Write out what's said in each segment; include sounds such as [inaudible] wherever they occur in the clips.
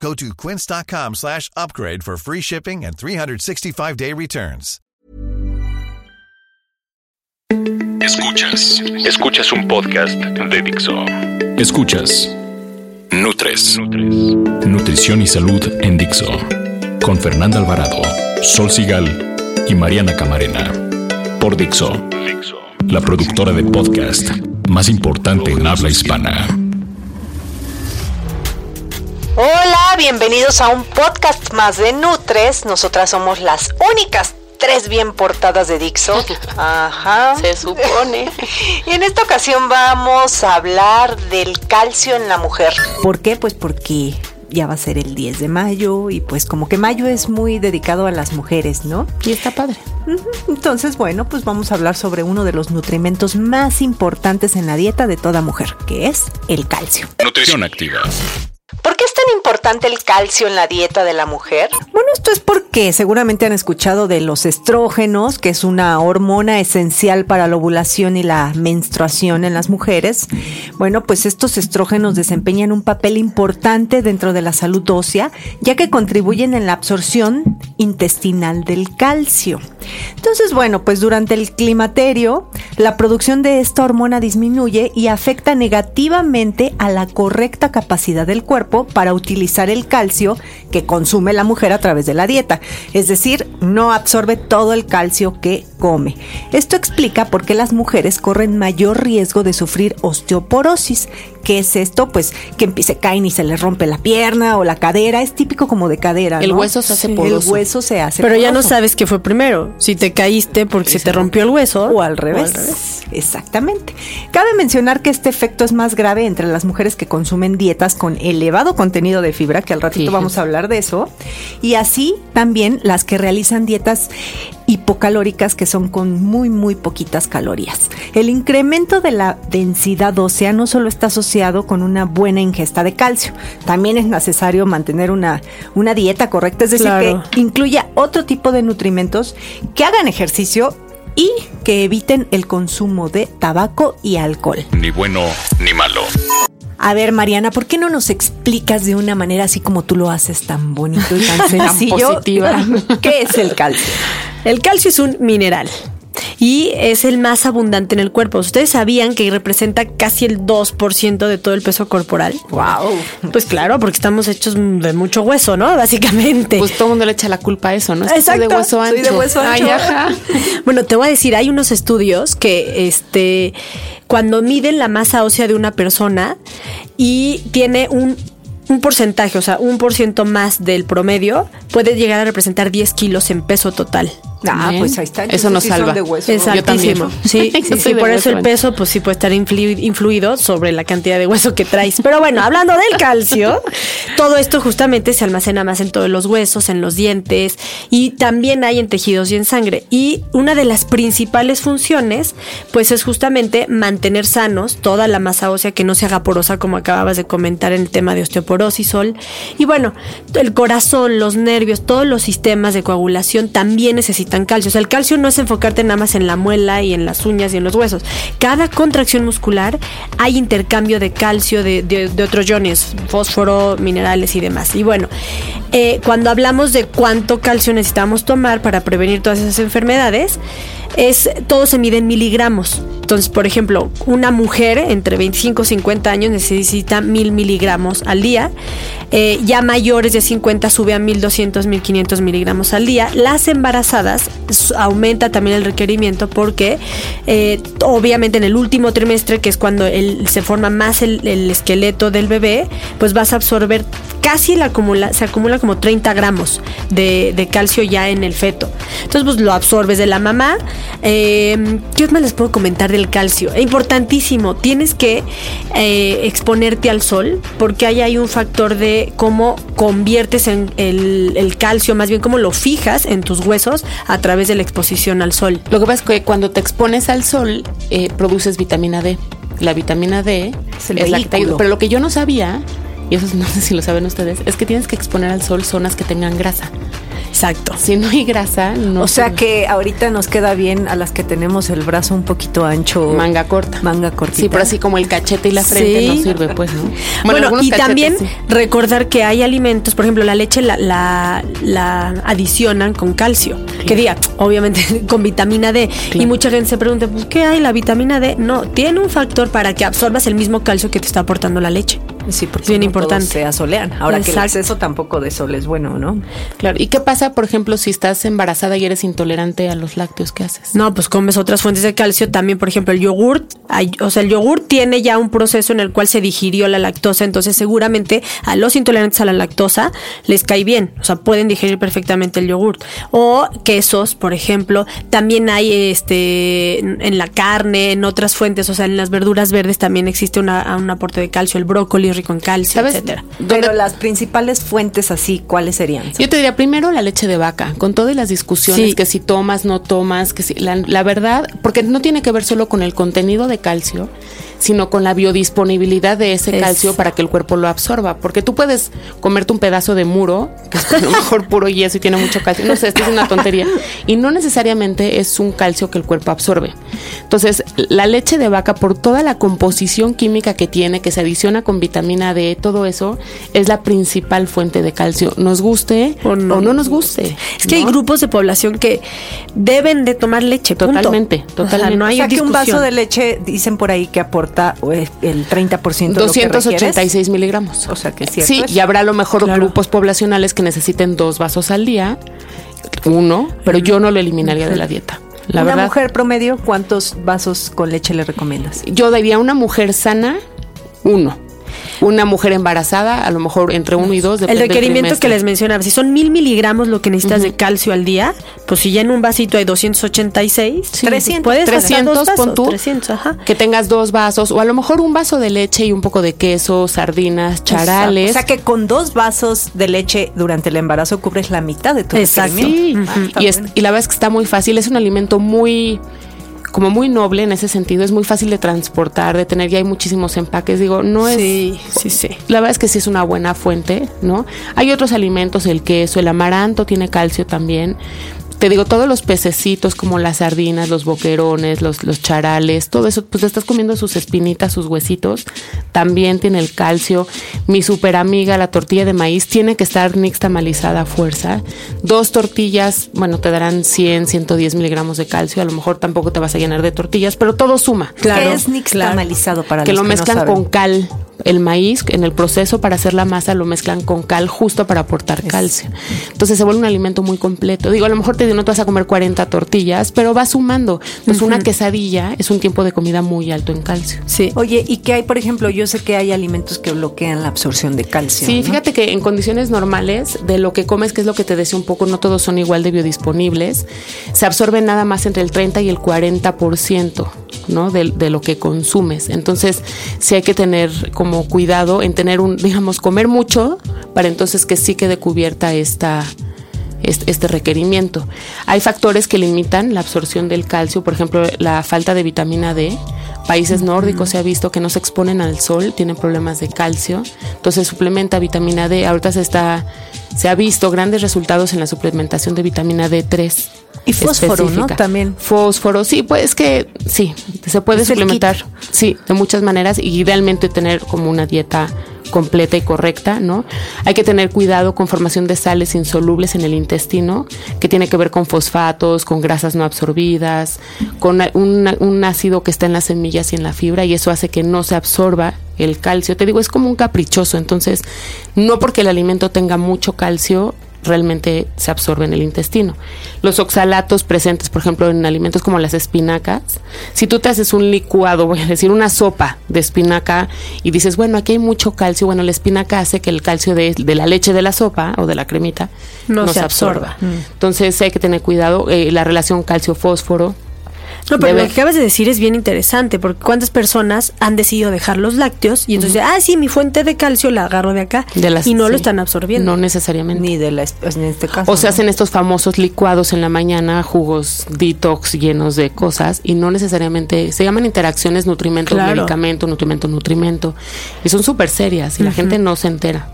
Go to quince.com slash upgrade for free shipping and 365-day returns. Escuchas. Escuchas un podcast de Dixo. Escuchas. Nutres. Nutrición y salud en Dixo. Con Fernanda Alvarado, Sol Sigal y Mariana Camarena. Por Dixo. La productora de podcast más importante en habla hispana. Hola, bienvenidos a un podcast más de Nutres. Nosotras somos las únicas tres bien portadas de Dixo. [laughs] Ajá. Se supone. [laughs] y en esta ocasión vamos a hablar del calcio en la mujer. ¿Por qué? Pues porque ya va a ser el 10 de mayo y pues como que mayo es muy dedicado a las mujeres, ¿no? Y está padre. Entonces, bueno, pues vamos a hablar sobre uno de los nutrimentos más importantes en la dieta de toda mujer, que es el calcio. Nutrición activa. ¿Por qué es tan importante el calcio en la dieta de la mujer? Bueno, esto es porque seguramente han escuchado de los estrógenos, que es una hormona esencial para la ovulación y la menstruación en las mujeres. Bueno, pues estos estrógenos desempeñan un papel importante dentro de la salud ósea, ya que contribuyen en la absorción intestinal del calcio. Entonces, bueno, pues durante el climaterio, la producción de esta hormona disminuye y afecta negativamente a la correcta capacidad del cuerpo para utilizar el calcio que consume la mujer a través de la dieta. Es decir, no absorbe todo el calcio que come. Esto explica por qué las mujeres corren mayor riesgo de sufrir osteoporosis. ¿Qué es esto? Pues que se caen y se les rompe la pierna o la cadera. Es típico como de cadera. El ¿no? hueso se hace poroso. El hueso se hace Pero ya no sabes qué fue primero. Si te caíste porque se te rompió el hueso. O al revés. Exactamente. Cabe mencionar que este efecto es más grave entre las mujeres que consumen dietas con elevado contenido de fibra, que al ratito Sí. vamos a hablar de eso, y así también las que realizan dietas hipocalóricas que son con muy muy poquitas calorías. El incremento de la densidad ósea no solo está asociado con una buena ingesta de calcio, también es necesario mantener una, una dieta correcta, es decir, Claro. que incluya otro tipo de nutrimentos que hagan ejercicio y que eviten el consumo de tabaco y alcohol. Ni bueno ni malo. A ver, Mariana, ¿por qué no nos explicas de una manera así como tú lo haces tan bonito y tan [laughs] sencillo? positiva. ¿Qué es el calcio? El calcio es un mineral y es el más abundante en el cuerpo. Ustedes sabían que representa casi el 2% de todo el peso corporal. Wow. Pues claro, porque estamos hechos de mucho hueso, ¿no? [laughs] Básicamente. Pues todo el mundo le echa la culpa a eso, ¿no? Que soy de Exacto, hueso soy ancho. de hueso Ay, ajá. [laughs] Bueno, te voy a decir, hay unos estudios que este cuando miden la masa ósea de una persona y tiene un, un porcentaje, o sea, un por ciento más del promedio, puede llegar a representar 10 kilos en peso total. Ah, Bien. pues ahí está. Eso nos sí salva. Exactísimo. [laughs] Sí, sí, sí, por eso el peso pues sí puede estar influ- influido sobre la cantidad de hueso que traes. Pero bueno, hablando del calcio, [laughs] todo esto justamente se almacena más en todos los huesos, en los dientes y también hay en tejidos y en sangre. Y una de las principales funciones pues es justamente mantener sanos toda la masa ósea que no se haga porosa como acababas de comentar en el tema de osteoporosis, Sol. Y bueno, el corazón, los nervios, todos los sistemas de coagulación también necesitan calcio. O sea, el calcio no es enfocarte nada más en la muela y en las uñas y en los huesos. Cada contracción muscular hay intercambio de calcio, de otros iones, fósforo, minerales y demás. Y bueno, eh, cuando hablamos de cuánto calcio necesitamos tomar para prevenir todas esas enfermedades, es todo se mide en miligramos. Entonces, por ejemplo, una mujer entre 25 y 50 años necesita mil miligramos al día. Eh, ya mayores de 50 sube a 1200, 1500 miligramos al día. Las embarazadas aumenta también el requerimiento porque eh, obviamente en el último trimestre, que es cuando se forma más el, el esqueleto del bebé, pues vas a absorber casi la se acumula como 30 gramos de, de calcio ya en el feto. Entonces, pues lo absorbes de la mamá. Eh, ¿Qué más les puedo comentar de del calcio. Es importantísimo, tienes que eh, exponerte al sol porque ahí hay un factor de cómo conviertes en el, calcio, más bien cómo lo fijas en tus huesos a través de la exposición al sol. Lo que pasa es que cuando te expones al sol, eh, produces vitamina D. La vitamina D es, la que te ayuda. Pero lo que yo no sabía, y eso [laughs] no sé si lo saben ustedes, es que tienes que exponer al sol zonas que tengan grasa. Exacto. Si no hay grasa, no. O sea que ahorita nos queda bien a las que tenemos el brazo un poquito ancho. Manga corta. Manga corta. Sí, pero así como el cachete y la frente no sirve, pues, ¿no? Bueno, y también recordar que hay alimentos, por ejemplo, la leche la, la, adicionan con calcio. Que diga, obviamente [laughs] con vitamina D. Y mucha gente se pregunta, pues, ¿qué hay la vitamina D? No, tiene un factor para que absorbas el mismo calcio que te está aportando la leche. Sí, porque es bien importante. Se asolean. Ahora que el exceso tampoco de sol es bueno, ¿no? Claro. ¿Y qué pasa, por ejemplo, si estás embarazada y eres intolerante a los lácteos? ¿Qué haces? No, pues comes otras fuentes de calcio. También, por ejemplo, el yogurt. o sea, el yogurt tiene ya un proceso en el cual se digirió la lactosa. Entonces, seguramente a los intolerantes a la lactosa les cae bien. O sea, pueden digerir perfectamente el yogurt. O quesos, por ejemplo. También hay este en la carne, en otras fuentes. O sea, en las verduras verdes también existe una, un aporte de calcio. El brócoli rico en calcio, etcétera. Pero las principales fuentes así, ¿cuáles serían? Yo te diría primero la leche de vaca, con todas las discusiones que si tomas, no tomas, que si la, la verdad, porque no tiene que ver solo con el contenido de calcio, sino con la biodisponibilidad de ese calcio para que el cuerpo lo absorba. Porque tú puedes comerte un pedazo de muro, que es a lo [laughs] mejor puro yeso y tiene mucho calcio. No sé, esto es una tontería. Y no necesariamente es un calcio que el cuerpo absorbe. Entonces, la leche de vaca, por toda la composición química que tiene, que se adiciona con vitamina D, todo eso, es la principal fuente de calcio. Nos guste o no, nos guste. Es que hay grupos de población que deben de tomar leche. Totalmente, totalmente. no hay o sea, que un vaso de leche, dicen por ahí que aporta el 30% 286 miligramos. O sea que sí. Sí, y habrá a lo mejor grupos poblacionales que necesiten dos vasos al día, uno, pero yo no lo eliminaría de la dieta. La una mujer promedio, ¿cuántos vasos con leche le recomiendas? Yo daría a una mujer sana uno una mujer embarazada, a lo mejor entre uno y dos. El requerimiento que les mencionaba, si son mil miligramos lo que necesitas de calcio al día, pues si ya en un vasito hay 286, 300, puedes 300, pon tú, 300, ajá. que tengas dos vasos o a lo mejor un vaso de leche y un poco de queso, sardinas, charales. O sea que con dos vasos de leche durante el embarazo cubres la mitad de tu Exacto. Sí. Ah, y, y la verdad es que está muy fácil, es un alimento muy como muy noble en ese sentido, es muy fácil de transportar, de tener, ya hay muchísimos empaques, digo, no es... Sí, sí, sí. La verdad es que sí es una buena fuente, ¿no? Hay otros alimentos, el queso, el amaranto tiene calcio también, te digo, todos los pececitos como las sardinas, los boquerones, los, los charales, todo eso, pues estás comiendo sus espinitas, sus huesitos, también tiene el calcio. Mi super amiga, la tortilla de maíz, tiene que estar nixtamalizada a fuerza. Dos tortillas, bueno, te darán 100, 110 miligramos de calcio, a lo mejor tampoco te vas a llenar de tortillas, pero todo suma. Claro. ¿Qué es nixtamalizado para que los lo mezclan con cal el maíz en el proceso para hacer la masa lo mezclan con cal justo para aportar calcio. Entonces se vuelve un alimento muy completo. Digo, a lo mejor te no te vas a comer 40 tortillas, pero va sumando. Entonces una quesadilla es un tiempo de comida muy alto en calcio. Sí. Oye, ¿y qué hay, por ejemplo? Yo sé que hay alimentos que bloquean la absorción de calcio. Sí, fíjate que en condiciones normales, de lo que comes, que es lo que te decía un poco, no todos son igual de biodisponibles, se absorben nada más entre el 30 y el 40%, ¿no? De, de lo que consumes. Entonces, sí hay que tener como cuidado en tener un, digamos, comer mucho para entonces que sí quede cubierta esta, este, requerimiento. Hay factores que limitan la absorción del calcio, por ejemplo, la falta de vitamina D. Países nórdicos se ha visto que no se exponen al sol, tienen problemas de calcio, entonces suplementa vitamina D. Ahorita se está se ha visto grandes resultados en la suplementación de vitamina D3. Y fósforo, ¿no? También. Fósforo, sí, pues que sí, se puede suplementar, sí, de muchas maneras y idealmente tener como una dieta completa y correcta, ¿no? Hay que tener cuidado con formación de sales insolubles en el intestino, que tiene que ver con fosfatos, con grasas no absorbidas, con un, un ácido que está en las semillas y en la fibra, y eso hace que no se absorba el calcio. Te digo, es como un caprichoso, entonces, no porque el alimento tenga mucho calcio, realmente se absorbe en el intestino. Los oxalatos presentes, por ejemplo, en alimentos como las espinacas, si tú te haces un licuado, voy a decir una sopa de espinaca y dices, bueno, aquí hay mucho calcio, bueno, la espinaca hace que el calcio de, la leche de la sopa o de la cremita no, se, absorba. Mm. Entonces hay que tener cuidado, eh, la relación calcio-fósforo, No, pero lo que acabas de decir es bien interesante, porque cuántas personas han decidido dejar los lácteos y entonces, ah, sí, mi fuente de calcio la agarro de acá y no lo están absorbiendo. No necesariamente. Ni de la, en este caso. O se hacen estos famosos licuados en la mañana, jugos detox llenos de cosas y no necesariamente, se llaman interacciones nutrimento-medicamento, nutrimento-nutrimento y son súper serias y la gente no se entera.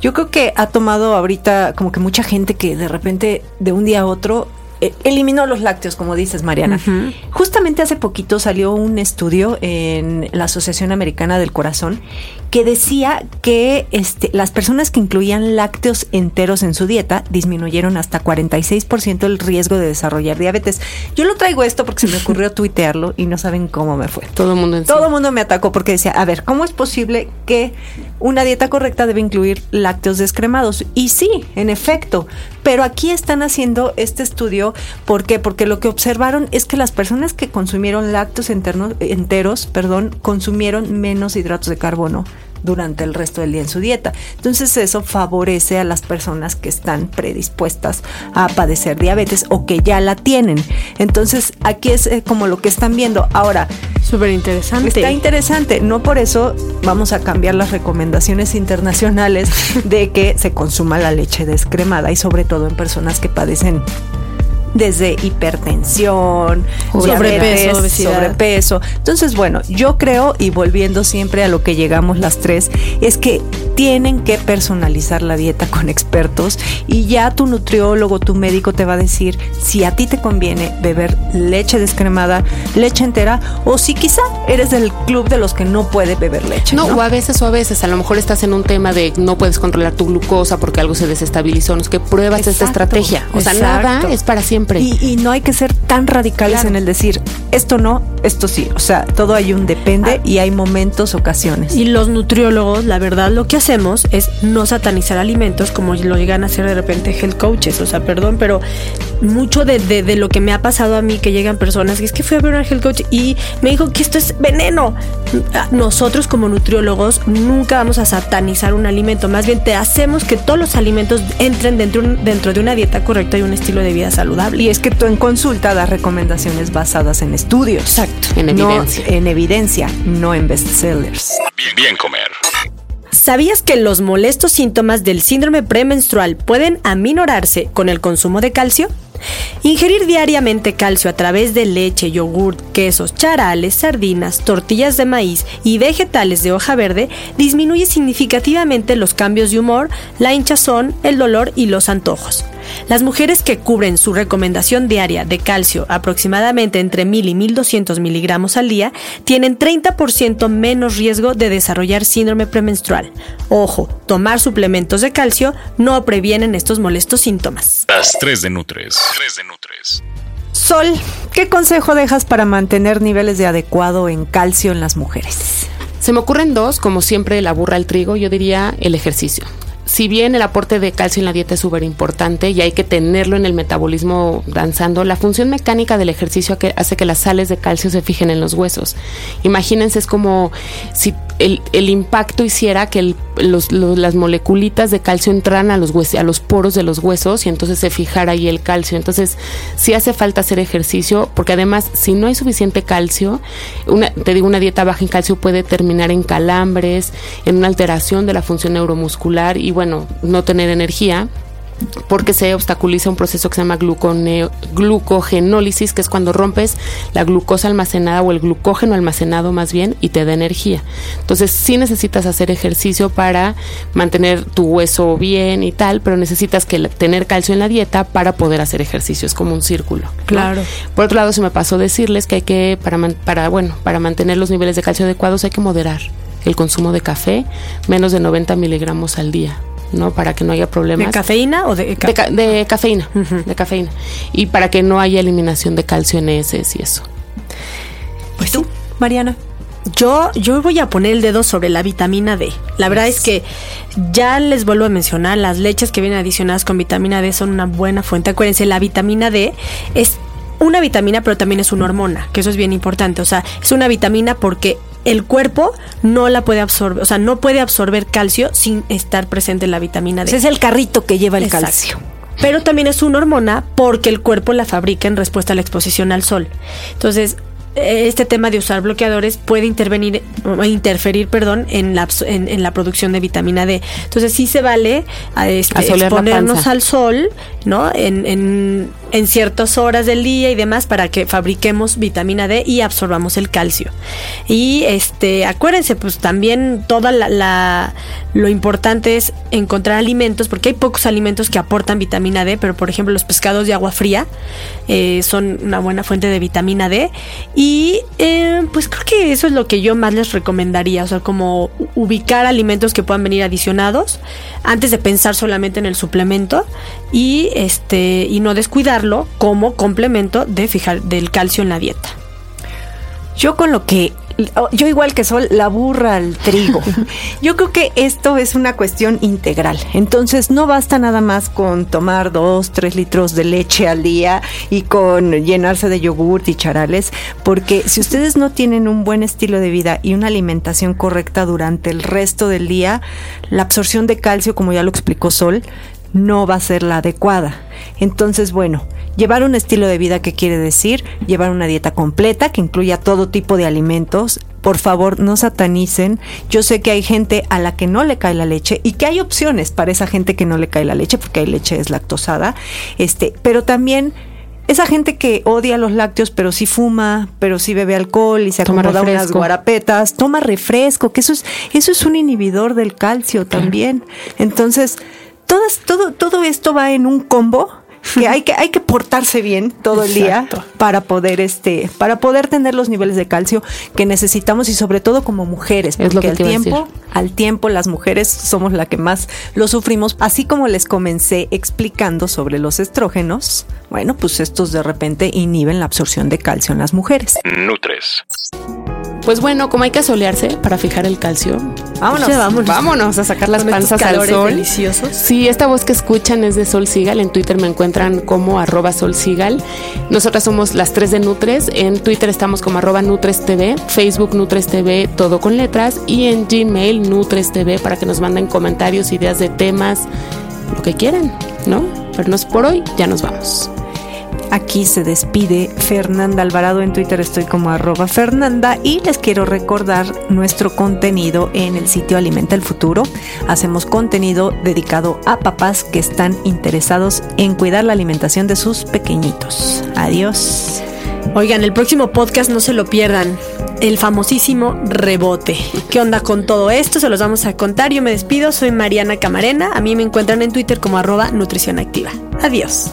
Yo creo que ha tomado ahorita como que mucha gente que de repente de un día a otro eliminó los lácteos, como dices, Mariana. Justamente hace poquito salió un estudio en la Asociación Americana del Corazón que decía que este, las personas que incluían lácteos enteros en su dieta disminuyeron hasta 46% el riesgo de desarrollar diabetes. Yo lo traigo esto porque se me ocurrió [laughs] tuitearlo y no saben cómo me fue. Todo el mundo Todo el mundo me atacó porque decía, a ver, ¿cómo es posible que una dieta correcta debe incluir lácteos descremados? Y sí, en efecto, pero aquí están haciendo este estudio, ¿por qué? Porque lo que observaron es que las personas que consumieron lácteos enteros, perdón, consumieron menos hidratos de carbono durante el resto del día en su dieta. Entonces eso favorece a las personas que están predispuestas a padecer diabetes o que ya la tienen. Entonces aquí es eh, como lo que están viendo. Ahora, súper interesante. Está interesante. No por eso vamos a cambiar las recomendaciones internacionales de que se consuma la leche descremada y sobre todo en personas que padecen desde hipertensión, sobrepeso, sobrepeso. Entonces, bueno, yo creo, y volviendo siempre a lo que llegamos las tres, es que tienen que personalizar la dieta con expertos y ya tu nutriólogo, tu médico te va a decir si a ti te conviene beber leche descremada, leche entera, o si quizá eres del club de los que no puede beber leche. No, o a veces o a veces, a lo mejor estás en un tema de no puedes controlar tu glucosa porque algo se desestabilizó, no es que pruebas esta estrategia. O sea, nada es para siempre y, no hay que ser tan radicales en el decir, esto no, esto sí. O sea, todo hay un depende ah. y hay momentos, ocasiones. Y los nutriólogos, la verdad, lo que hacemos es no satanizar alimentos como lo llegan a hacer de repente health coaches. O sea, perdón, pero mucho de, de, lo que me ha pasado a mí, que llegan personas, que es que fui a ver un health coach y me dijo que esto es veneno. Nosotros como nutriólogos nunca vamos a satanizar un alimento, más bien te hacemos que todos los alimentos entren dentro, dentro de una dieta correcta y un estilo de vida saludable. Y es que tú en consulta das recomendaciones basadas en estudios. Exacto. En evidencia. en evidencia, no en bestsellers. Bien, bien comer. ¿Sabías que los molestos síntomas del síndrome premenstrual pueden aminorarse con el consumo de calcio? Ingerir diariamente calcio a través de leche, yogur, quesos, charales, sardinas, tortillas de maíz y vegetales de hoja verde disminuye significativamente los cambios de humor, la hinchazón, el dolor y los antojos. Las mujeres que cubren su recomendación diaria de calcio aproximadamente entre 1000 y 1200 miligramos al día tienen 30% menos riesgo de desarrollar síndrome premenstrual. Ojo, tomar suplementos de calcio no previenen estos molestos síntomas. Las 3 de Nutres. 3 de Nutres. Sol, ¿qué consejo dejas para mantener niveles de adecuado en calcio en las mujeres? Se me ocurren dos, como siempre la burra al trigo, yo diría el ejercicio si bien el aporte de calcio en la dieta es súper importante y hay que tenerlo en el metabolismo danzando, la función mecánica del ejercicio hace que las sales de calcio se fijen en los huesos. Imagínense, es como si el, impacto hiciera que las moleculitas de calcio entraran a los, a los poros de los huesos y entonces se fijara ahí el calcio. Entonces, sí hace falta hacer ejercicio, porque además, si no hay suficiente calcio, una, te digo, una dieta baja en calcio puede terminar en calambres, en una alteración de la función neuromuscular y bueno, no tener energía porque se obstaculiza un proceso que se llama glucogenólisis, que es cuando rompes la glucosa almacenada o el glucógeno almacenado más bien y te da energía. Entonces sí necesitas hacer ejercicio para mantener tu hueso bien y tal, pero necesitas que tener calcio en la dieta para poder hacer ejercicio. Es como un círculo. Claro. Por otro lado, se me pasó decirles que hay que, para, para, bueno, para mantener los niveles de calcio adecuados hay que moderar el consumo de café, menos de 90 miligramos al día. ¿No? Para que no haya problemas. ¿De cafeína o de, de, cafeína? De cafeína. Y para que no haya eliminación de calcio en heces y eso. Pues tú, Mariana. Yo, yo voy a poner el dedo sobre la vitamina D. La verdad es que ya les vuelvo a mencionar, las leches que vienen adicionadas con vitamina D son una buena fuente. Acuérdense, la vitamina D es una vitamina, pero también es una hormona, que eso es bien importante. O sea, es una vitamina porque el cuerpo no la puede absorber, o sea, no puede absorber calcio sin estar presente en la vitamina D. es el carrito que lleva el calcio. pero también es una hormona porque el cuerpo la fabrica en respuesta a la exposición al sol. Entonces, este tema de usar bloqueadores puede intervenir interferir perdón en la, en, la producción de vitamina D. Entonces sí se vale a este, exponernos al sol no en, en, en, ciertas horas del día y demás para que fabriquemos vitamina D y absorbamos el calcio. Y este acuérdense pues también toda la, lo importante es encontrar alimentos porque hay pocos alimentos que aportan vitamina D pero por ejemplo los pescados de agua fría eh, son una buena fuente de vitamina D. y eh, pues creo que eso es lo que yo más les recomendaría, o sea, como ubicar alimentos que puedan venir adicionados antes de pensar solamente en el suplemento y este y no descuidarlo como complemento de fijar del calcio en la dieta. Yo con lo que Oh, yo igual que Sol, la burra al trigo. [laughs] Yo creo que esto es una cuestión integral. Entonces no basta nada más con tomar dos, tres litros de leche al día y con llenarse de yogurt y charales, porque si ustedes no tienen un buen estilo de vida y una alimentación correcta durante el resto del día, la absorción de calcio, como ya lo explicó Sol, no va a ser la adecuada. Entonces, bueno, llevar un estilo de vida que quiere decir llevar una dieta completa que incluya todo tipo de alimentos. Por favor, no satanicen. Yo sé que hay gente a la que no le cae la leche y que hay opciones para esa gente que no le cae la leche, porque hay leche es lactosada. Este, pero también esa gente que odia los lácteos, pero sí fuma, pero sí bebe alcohol y se acomoda unas guarapetas, toma refresco, que eso es, eso es un inhibidor del calcio también. Entonces, todo, todo esto va en un combo que hay que hay que portarse bien todo el día para poder este para poder tener los niveles de calcio que necesitamos y sobre todo como mujeres porque es lo que al tiempo al tiempo las mujeres somos la que más lo sufrimos. Así como les comencé explicando sobre los estrógenos bueno pues estos de repente inhiben la absorción de calcio en las mujeres. Nutres pues bueno, como hay que solearse para fijar el calcio, vámonos, vámonos. a sacar las panzas al sol. deliciosos. Sí, esta voz que escuchan es de Sol Sigal. En Twitter me encuentran como arroba Sol Sigal. Nosotras somos las tres de Nutres. En Twitter estamos como arroba Nutres TV, Facebook Nutres TV, todo con letras. Y en Gmail Nutres TV para que nos manden comentarios, ideas de temas, lo que quieran, ¿no? Pero no es por hoy, ya nos vamos. Aquí se despide Fernanda Alvarado. En Twitter estoy como arroba Fernanda y les quiero recordar nuestro contenido en el sitio Alimenta el Futuro. Hacemos contenido dedicado a papás que están interesados en cuidar la alimentación de sus pequeñitos. Adiós. Oigan, el próximo podcast no se lo pierdan. El famosísimo rebote. ¿Qué onda con todo esto? Se los vamos a contar. Yo me despido. Soy Mariana Camarena. A mí me encuentran en Twitter como arroba nutrición activa. Adiós.